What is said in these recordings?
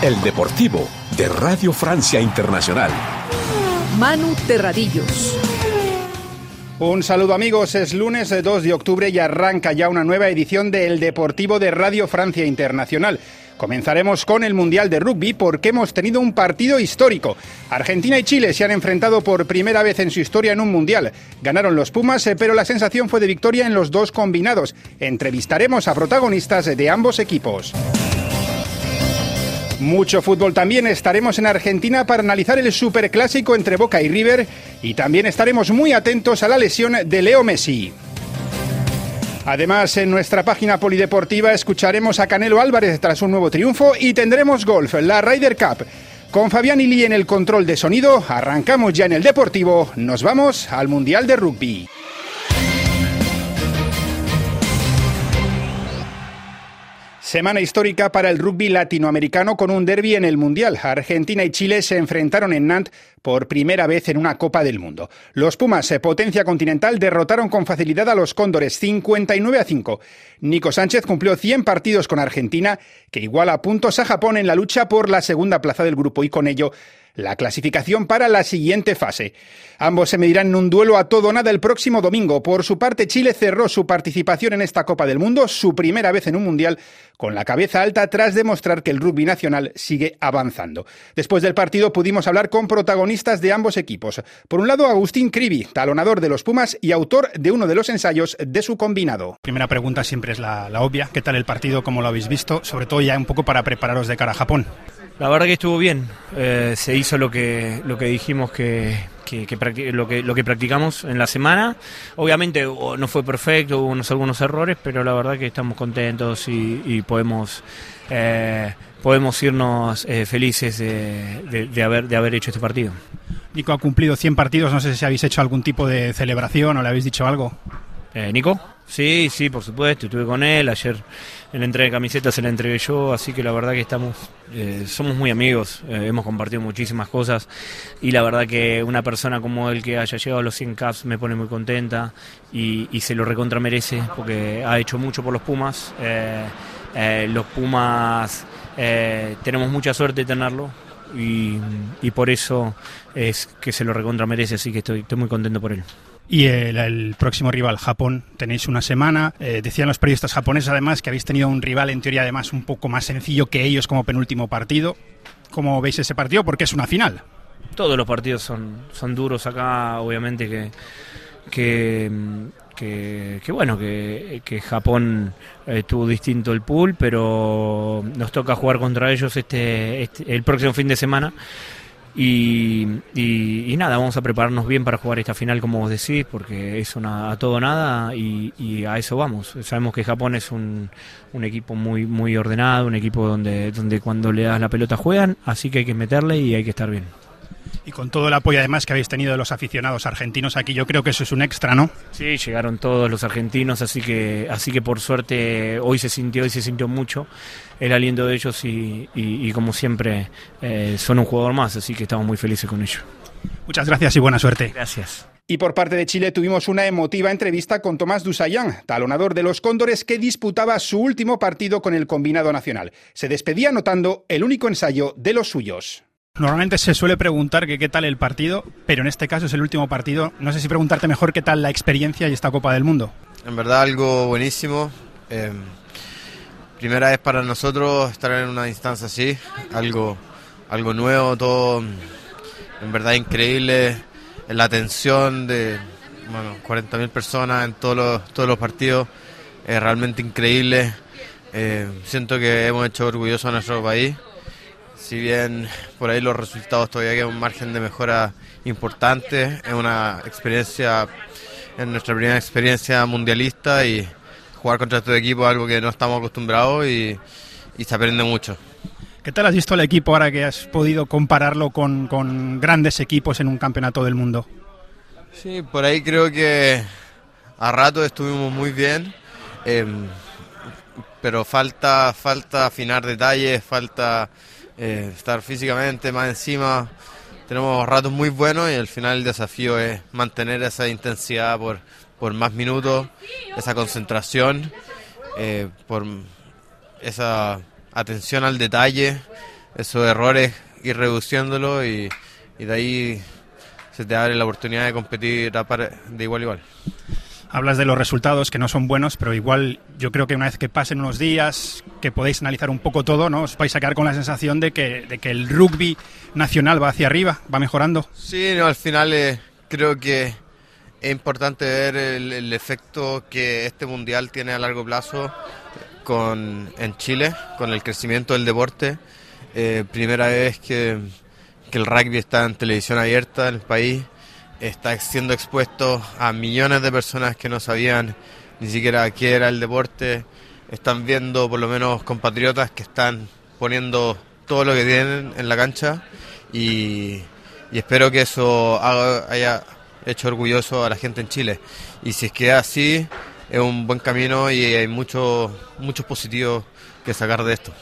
El Deportivo de Radio Francia Internacional. Manu Terradillos. Un saludo amigos, es lunes 2 de octubre y arranca ya una nueva edición de El Deportivo de Radio Francia Internacional. Comenzaremos con el Mundial de Rugby porque hemos tenido un partido histórico. Argentina y Chile se han enfrentado por primera vez en su historia en un Mundial. Ganaron los Pumas, eh, pero la sensación fue de victoria en los dos combinados. Entrevistaremos a protagonistas de ambos equipos. Mucho fútbol también. Estaremos en Argentina para analizar el superclásico entre Boca y River y también estaremos muy atentos a la lesión de Leo Messi. Además, en nuestra página polideportiva escucharemos a Canelo Álvarez tras un nuevo triunfo y tendremos golf, la Ryder Cup. Con Fabián Ili en el control de sonido, arrancamos ya en el Deportivo. Nos vamos al Mundial de Rugby. Semana histórica para el rugby latinoamericano con un derby en el Mundial. Argentina y Chile se enfrentaron en Nantes por primera vez en una Copa del Mundo. Los Pumas, eh, potencia continental, derrotaron con facilidad a los Cóndores 59 a 5. Nico Sánchez cumplió 100 partidos con Argentina, que iguala puntos a Japón en la lucha por la segunda plaza del grupo y con ello la clasificación para la siguiente fase. Ambos se medirán en un duelo a todo nada el próximo domingo. Por su parte, Chile cerró su participación en esta Copa del Mundo, su primera vez en un Mundial, con la cabeza alta tras demostrar que el rugby nacional sigue avanzando. Después del partido pudimos hablar con protagonistas de ambos equipos. Por un lado, Agustín Cribi, talonador de los Pumas y autor de uno de los ensayos de su combinado. Primera pregunta siempre es la, la obvia. ¿Qué tal el partido? ¿Cómo lo habéis visto? Sobre todo ya un poco para prepararos de cara a Japón. La verdad que estuvo bien. Eh, se hizo lo que, lo que dijimos que, que, que lo, que, lo que practicamos en la semana. Obviamente no fue perfecto, hubo unos, algunos errores, pero la verdad que estamos contentos y, y podemos, eh, podemos irnos eh, felices de, de, de, haber, de haber hecho este partido. Nico ha cumplido 100 partidos, no sé si habéis hecho algún tipo de celebración o le habéis dicho algo. Eh, Nico, sí, sí, por supuesto, estuve con él, ayer en la entrega de camisetas se la entregué yo, así que la verdad que estamos, eh, somos muy amigos, eh, hemos compartido muchísimas cosas y la verdad que una persona como él que haya llegado a los 100 caps me pone muy contenta y, se lo recontra merece porque ha hecho mucho por los Pumas. Eh, eh, los Pumas eh, tenemos mucha suerte de tenerlo y, por eso es que se lo recontra merece, así que estoy muy contento por él. Y el, el, próximo rival, Japón, tenéis una semana. Eh, decían los periodistas japoneses además que habéis tenido un rival en teoría además un poco más sencillo que ellos como penúltimo partido. ¿Cómo veis ese partido? Porque es una final. Todos los partidos son, son duros acá, obviamente que, que, que, que bueno, que, que Japón eh, tuvo distinto el pool, pero nos toca jugar contra ellos este, este el próximo fin de semana. Y, y, y, nada, vamos a prepararnos bien para jugar esta final, como vos decís, porque es una, a todo nada y, y, a eso vamos. Sabemos que Japón es un, un, equipo muy, muy ordenado, un equipo donde, donde cuando le das la pelota juegan, así que hay que meterle y hay que estar bien. Y con todo el apoyo además que habéis tenido de los aficionados argentinos aquí, yo creo que eso es un extra, ¿no? Sí, llegaron todos los argentinos, así que, así que por suerte hoy se sintió y se sintió mucho el aliento de ellos y, y, y como siempre eh, son un jugador más, así que estamos muy felices con ellos. Muchas gracias y buena suerte. Gracias. Y por parte de Chile tuvimos una emotiva entrevista con Tomás Dusayán, talonador de los Cóndores que disputaba su último partido con el combinado nacional. Se despedía anotando el único ensayo de los suyos. Normalmente se suele preguntar que qué tal el partido, pero en este caso es el último partido. No sé si preguntarte mejor qué tal la experiencia y esta Copa del Mundo. En verdad algo buenísimo. Eh, primera vez para nosotros estar en una instancia así, algo, algo nuevo, todo en verdad increíble. La atención de bueno, 40.000 personas en todos los, todos los partidos, es realmente increíble. Eh, siento que hemos hecho orgulloso a nuestro país si bien por ahí los resultados todavía quedan un margen de mejora importante, es una experiencia, es nuestra primera experiencia mundialista y jugar contra este equipo es algo que no estamos acostumbrados y, y se aprende mucho. ¿Qué tal has visto el equipo ahora que has podido compararlo con, con grandes equipos en un campeonato del mundo? Sí, por ahí creo que a rato estuvimos muy bien. Eh, pero falta falta afinar detalles, falta eh, estar físicamente más encima. Tenemos ratos muy buenos y al final el desafío es mantener esa intensidad por, por más minutos, esa concentración, eh, por esa atención al detalle esos errores, ir reduciéndolo y, y de ahí se te abre la oportunidad de competir de igual a igual. Hablas de los resultados que no son buenos, pero igual yo creo que una vez que pasen unos días, que podéis analizar un poco todo, ¿no? Os vais a quedar con la sensación de que, de que el rugby nacional va hacia arriba, va mejorando. Sí, no, al final eh, creo que es importante ver el, efecto que este mundial tiene a largo plazo con, en Chile, con el crecimiento del deporte. Eh, primera vez que, que el rugby está en televisión abierta en el país está siendo expuesto a millones de personas que no sabían ni siquiera qué era el deporte. Están viendo por lo menos compatriotas que están poniendo todo lo que tienen en la cancha y, espero que eso haya hecho orgulloso a la gente en Chile. Y si es que así, es un buen camino y hay muchos muchos positivos que sacar de esto.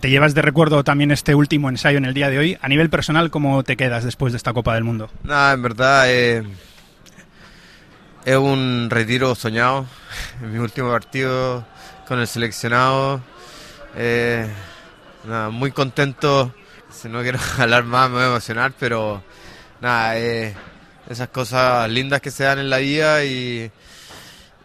Te llevas de recuerdo también este último ensayo en el día de hoy. A nivel personal, ¿cómo te quedas después de esta Copa del Mundo? Nada, en verdad eh, es un retiro soñado. Mi último partido con el seleccionado. Eh, nada, muy contento. Si no quiero hablar más, me voy a emocionar, pero nada, eh, esas cosas lindas que se dan en la vida y,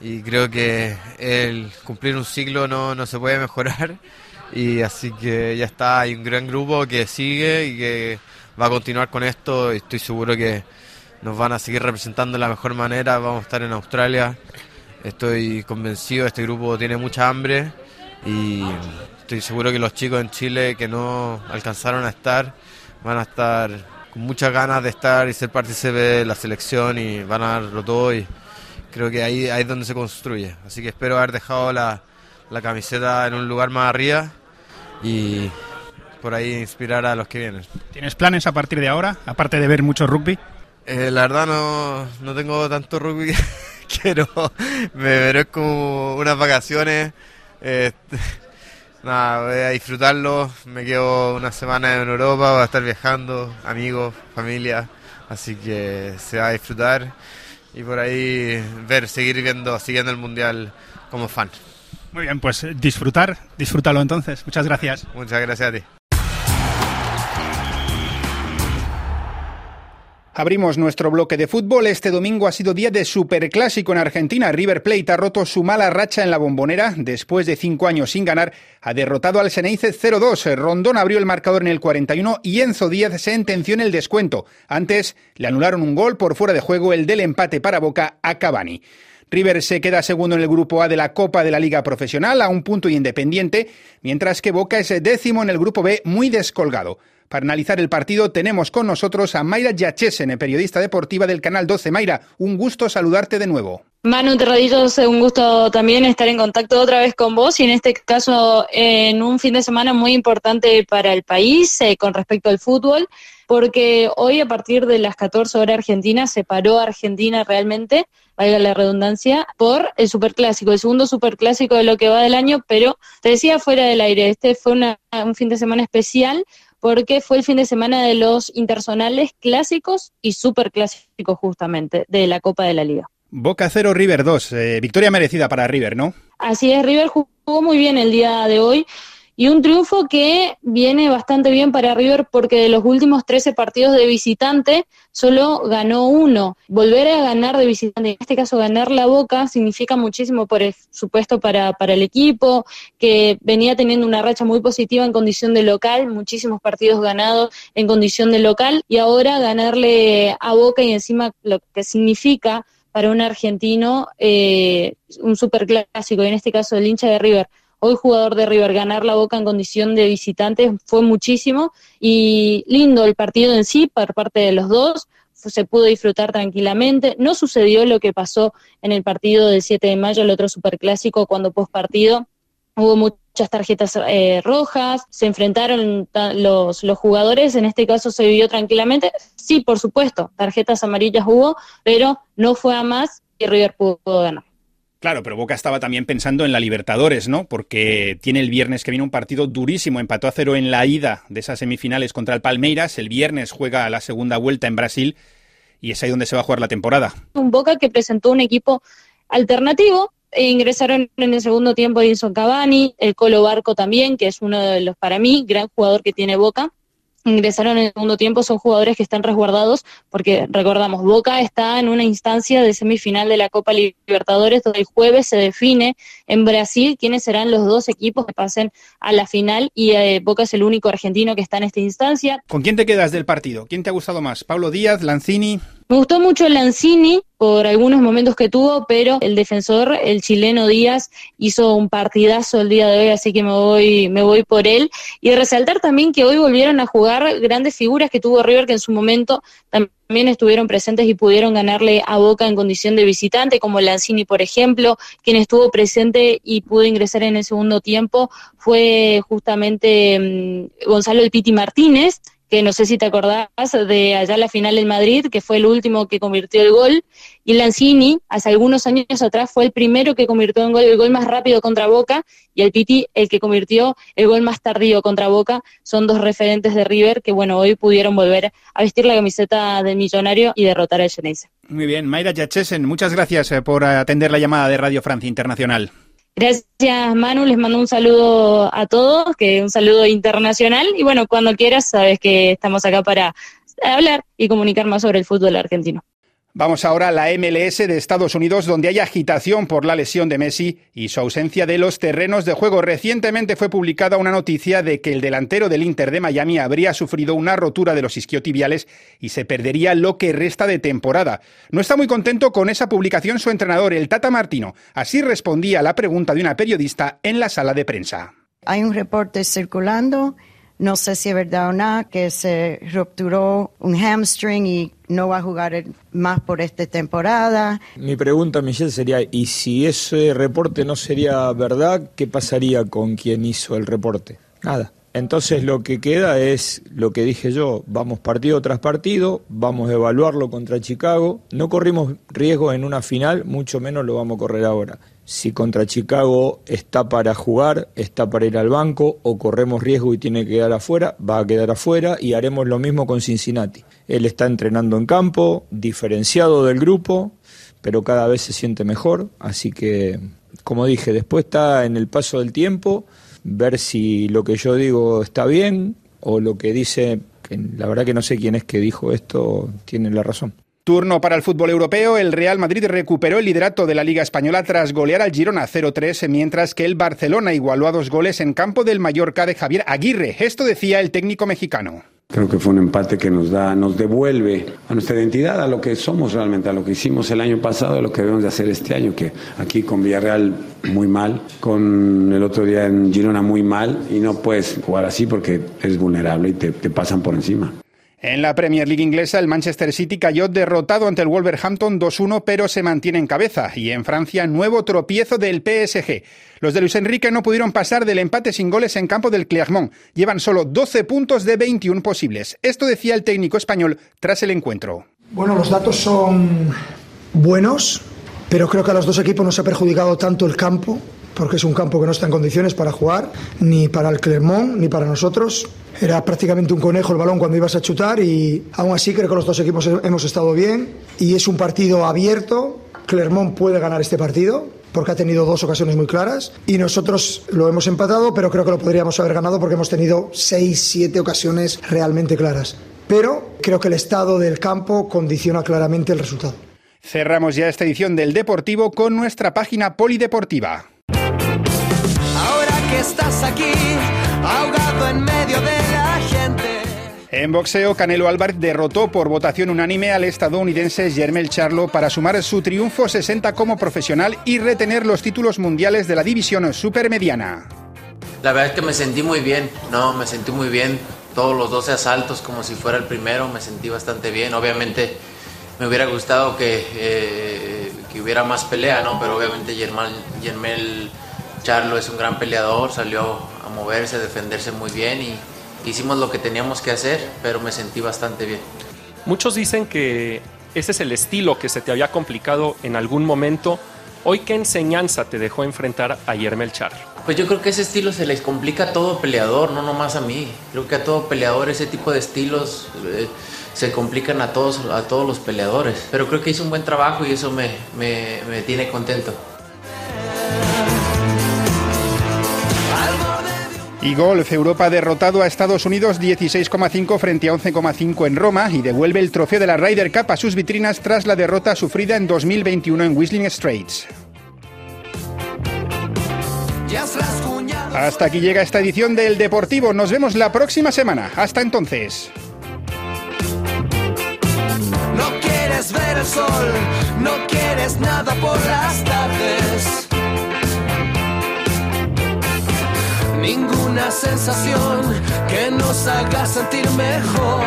y creo que el cumplir un ciclo no, no se puede mejorar y así que ya está, hay un gran grupo que sigue y que va a continuar con esto. Y estoy seguro que nos van a seguir representando de la mejor manera, vamos a estar en Australia, estoy convencido, este grupo tiene mucha hambre y estoy seguro que los chicos en Chile que no alcanzaron a estar van a estar con muchas ganas de estar y ser partícipe de la selección y van a darlo todo y creo que ahí, ahí es donde se construye. Así que espero haber dejado la, la camiseta en un lugar más arriba y por ahí inspirar a los que vienen. ¿Tienes planes a partir de ahora, aparte de ver mucho rugby? Eh, la verdad no, no tengo tanto rugby, pero me como unas vacaciones. Eh, nada, voy a disfrutarlo, me quedo una semana en Europa, voy a estar viajando, amigos, familia, así que se va a disfrutar y por ahí ver, seguir viendo, siguiendo el Mundial como fan. Muy bien, pues disfrutar, disfrútalo entonces. Muchas gracias. Muchas gracias a ti. Abrimos nuestro bloque de fútbol. Este domingo ha sido día de superclásico en Argentina. River Plate ha roto su mala racha en la bombonera. Después de cinco años sin ganar, ha derrotado al Ceneice 0-2. Rondón abrió el marcador en el 41 y Enzo Díaz sentenció en el descuento. Antes le anularon un gol por fuera de juego, el del empate para Boca a Cavani. River se queda segundo en el grupo A de la Copa de la Liga Profesional a un punto independiente, mientras que Boca es décimo en el grupo B muy descolgado. Para analizar el partido tenemos con nosotros a Mayra Yachesen, periodista deportiva del Canal 12. Mayra, un gusto saludarte de nuevo. Manu Terradillos, un gusto también estar en contacto otra vez con vos y en este caso en un fin de semana muy importante para el país eh, con respecto al fútbol porque hoy a partir de las 14 horas Argentina se paró Argentina realmente, valga la redundancia, por el superclásico, el segundo superclásico de lo que va del año, pero te decía fuera del aire, este fue un fin de semana especial porque fue el fin de semana de los intersonales clásicos y superclásicos justamente de la Copa de la Liga. Boca 0, River 2. Eh, victoria merecida para River, ¿no? Así es, River jugó muy bien el día de hoy. Y un triunfo que viene bastante bien para River porque de los últimos 13 partidos de visitante solo ganó uno. Volver a ganar de visitante, en este caso ganar la boca, significa muchísimo, por supuesto, para, para el equipo, que venía teniendo una racha muy positiva en condición de local, muchísimos partidos ganados en condición de local, y ahora ganarle a boca y encima lo que significa para un argentino eh, un superclásico, y en este caso el hincha de River hoy jugador de River ganar la boca en condición de visitante fue muchísimo y lindo el partido en sí por parte de los dos, se pudo disfrutar tranquilamente, no sucedió lo que pasó en el partido del 7 de mayo, el otro superclásico, cuando post partido hubo muchas tarjetas eh, rojas, se enfrentaron los, los jugadores, en este caso se vivió tranquilamente, sí, por supuesto, tarjetas amarillas hubo, pero no fue a más y River pudo ganar. Claro, pero Boca estaba también pensando en la Libertadores, ¿no? Porque tiene el viernes que viene un partido durísimo, empató a cero en la ida de esas semifinales contra el Palmeiras, el viernes juega la segunda vuelta en Brasil y es ahí donde se va a jugar la temporada. Un Boca que presentó un equipo alternativo, ingresaron en el segundo tiempo Edison Cavani, el Colo Barco también, que es uno de los, para mí, gran jugador que tiene Boca ingresaron en el segundo tiempo son jugadores que están resguardados porque recordamos, Boca está en una instancia de semifinal de la Copa Libertadores donde el jueves se define en Brasil quiénes serán los dos equipos que pasen a la final y eh, Boca es el único argentino que está en esta instancia. ¿Con quién te quedas del partido? ¿Quién te ha gustado más? ¿Pablo Díaz, Lanzini? Me gustó mucho Lanzini por algunos momentos que tuvo, pero el defensor, el chileno Díaz, hizo un partidazo el día de hoy, así que me voy, me voy por él. Y resaltar también que hoy volvieron a jugar grandes figuras que tuvo River, que en su momento también estuvieron presentes y pudieron ganarle a Boca en condición de visitante, como Lanzini, por ejemplo, quien estuvo presente y pudo ingresar en el segundo tiempo fue justamente mm, Gonzalo El Piti Martínez, que no sé si te acordás de allá la final en Madrid, que fue el último que convirtió el gol, y Lanzini, hace algunos años atrás, fue el primero que convirtió gol, el gol más rápido contra Boca, y el Piti el que convirtió el gol más tardío contra Boca. Son dos referentes de River que, bueno, hoy pudieron volver a vestir la camiseta del millonario y derrotar al Geneise. Muy bien, Mayra Yachesen, muchas gracias eh, por atender la llamada de Radio Francia Internacional. Gracias Manu, les mando un saludo a todos, que un saludo internacional y bueno, cuando quieras sabes que estamos acá para hablar y comunicar más sobre el fútbol argentino. Vamos ahora a la MLS de Estados Unidos, donde hay agitación por la lesión de Messi y su ausencia de los terrenos de juego. Recientemente fue publicada una noticia de que el delantero del Inter de Miami habría sufrido una rotura de los isquiotibiales y se perdería lo que resta de temporada. No está muy contento con esa publicación su entrenador, el Tata Martino. Así respondía a la pregunta de una periodista en la sala de prensa. Hay un reporte circulando no sé si es verdad o no, que se rupturó un hamstring y no va a jugar más por esta temporada. Mi pregunta, Michelle, sería, ¿y si ese reporte no sería verdad, qué pasaría con quien hizo el reporte? Nada. Entonces lo que queda es lo que dije yo, vamos partido tras partido, vamos a evaluarlo contra Chicago, no corrimos riesgo en una final, mucho menos lo vamos a correr ahora si contra Chicago está para jugar, está para ir al banco o corremos riesgo y tiene que quedar afuera, va a quedar afuera y haremos lo mismo con Cincinnati. Él está entrenando en campo, diferenciado del grupo, pero cada vez se siente mejor, así que, como dije, después está en el paso del tiempo, ver si lo que yo digo está bien o lo que dice, que la verdad que no sé quién es que dijo esto, tiene la razón. Turno para el fútbol europeo. El Real Madrid recuperó el liderato de la Liga Española tras golear al Girona 0-3, mientras que el Barcelona igualó a dos goles en campo del Mallorca de Javier Aguirre. Esto decía el técnico mexicano. Creo que fue un empate que nos da, nos devuelve a nuestra identidad, a lo que somos realmente, a lo que hicimos el año pasado, a lo que debemos de hacer este año, que aquí con Villarreal muy mal, con el otro día en Girona muy mal, y no puedes jugar así porque eres vulnerable y te pasan por encima. En la Premier League inglesa, el Manchester City cayó derrotado ante el Wolverhampton 2-1, pero se mantiene en cabeza. Y en Francia, nuevo tropiezo del PSG. Los de Luis Enrique no pudieron pasar del empate sin goles en campo del Clermont. Llevan solo 12 puntos de 21 posibles. Esto decía el técnico español tras el encuentro. Bueno, los datos son buenos, pero creo que a los dos equipos nos ha perjudicado tanto el campo porque es un campo que no está en condiciones para jugar, ni para el Clermont, ni para nosotros. Era prácticamente un conejo el balón cuando ibas a chutar y aún así creo que los dos equipos hemos estado bien y es un partido abierto. Clermont puede ganar este partido porque ha tenido dos ocasiones muy claras y nosotros lo hemos empatado, pero creo que lo podríamos haber ganado porque hemos tenido seis, siete ocasiones realmente claras. Pero creo que el estado del campo condiciona claramente el resultado. Cerramos ya esta edición del Deportivo con nuestra página polideportiva estás aquí, ahogado en medio de la gente. En boxeo, Canelo Álvarez derrotó por votación unánime al estadounidense Jermel Charlo para sumar su triunfo 60 como profesional y retener los títulos mundiales de la división supermediana. La verdad es que me sentí muy bien, no, me sentí muy bien. Todos los 12 asaltos como si fuera el primero, me sentí bastante bien. Obviamente me hubiera gustado que, eh, que hubiera más pelea, ¿no? Pero obviamente Jermel Charlo es un gran peleador, salió a moverse, a defenderse muy bien y hicimos lo que teníamos que hacer, pero me sentí bastante bien. Muchos dicen que ese es el estilo que se te había complicado en algún momento. Hoy, ¿qué enseñanza te dejó enfrentar a Yermel Charlo? Pues yo creo que ese estilo se les complica a todo peleador, no nomás a mí. Creo que a todo peleador ese tipo de estilos eh, se complican a todos, a todos los peleadores. Pero creo que hice un buen trabajo y eso me, me, me tiene contento. Y golf, Europa derrotado a Estados Unidos 16,5 frente a 11,5 en Roma y devuelve el trofeo de la Ryder Cup a sus vitrinas tras la derrota sufrida en 2021 en Whistling Straits. Hasta aquí llega esta edición del Deportivo. Nos vemos la próxima semana. Hasta entonces. No quieres ver el sol, no quieres nada por las. ninguna sensación que nos haga sentir mejor.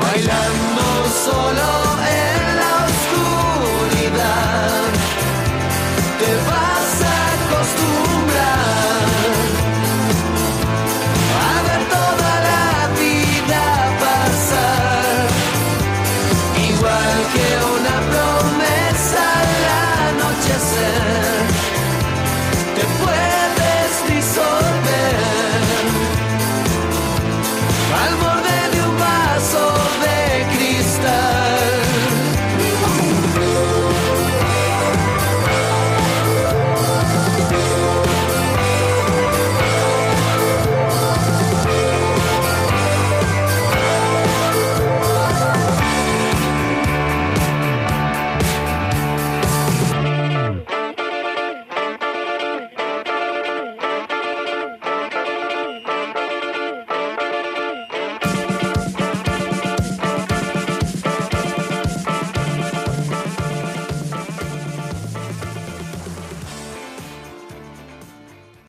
Bailando solo en la oscuridad, te vas a acostumbrar.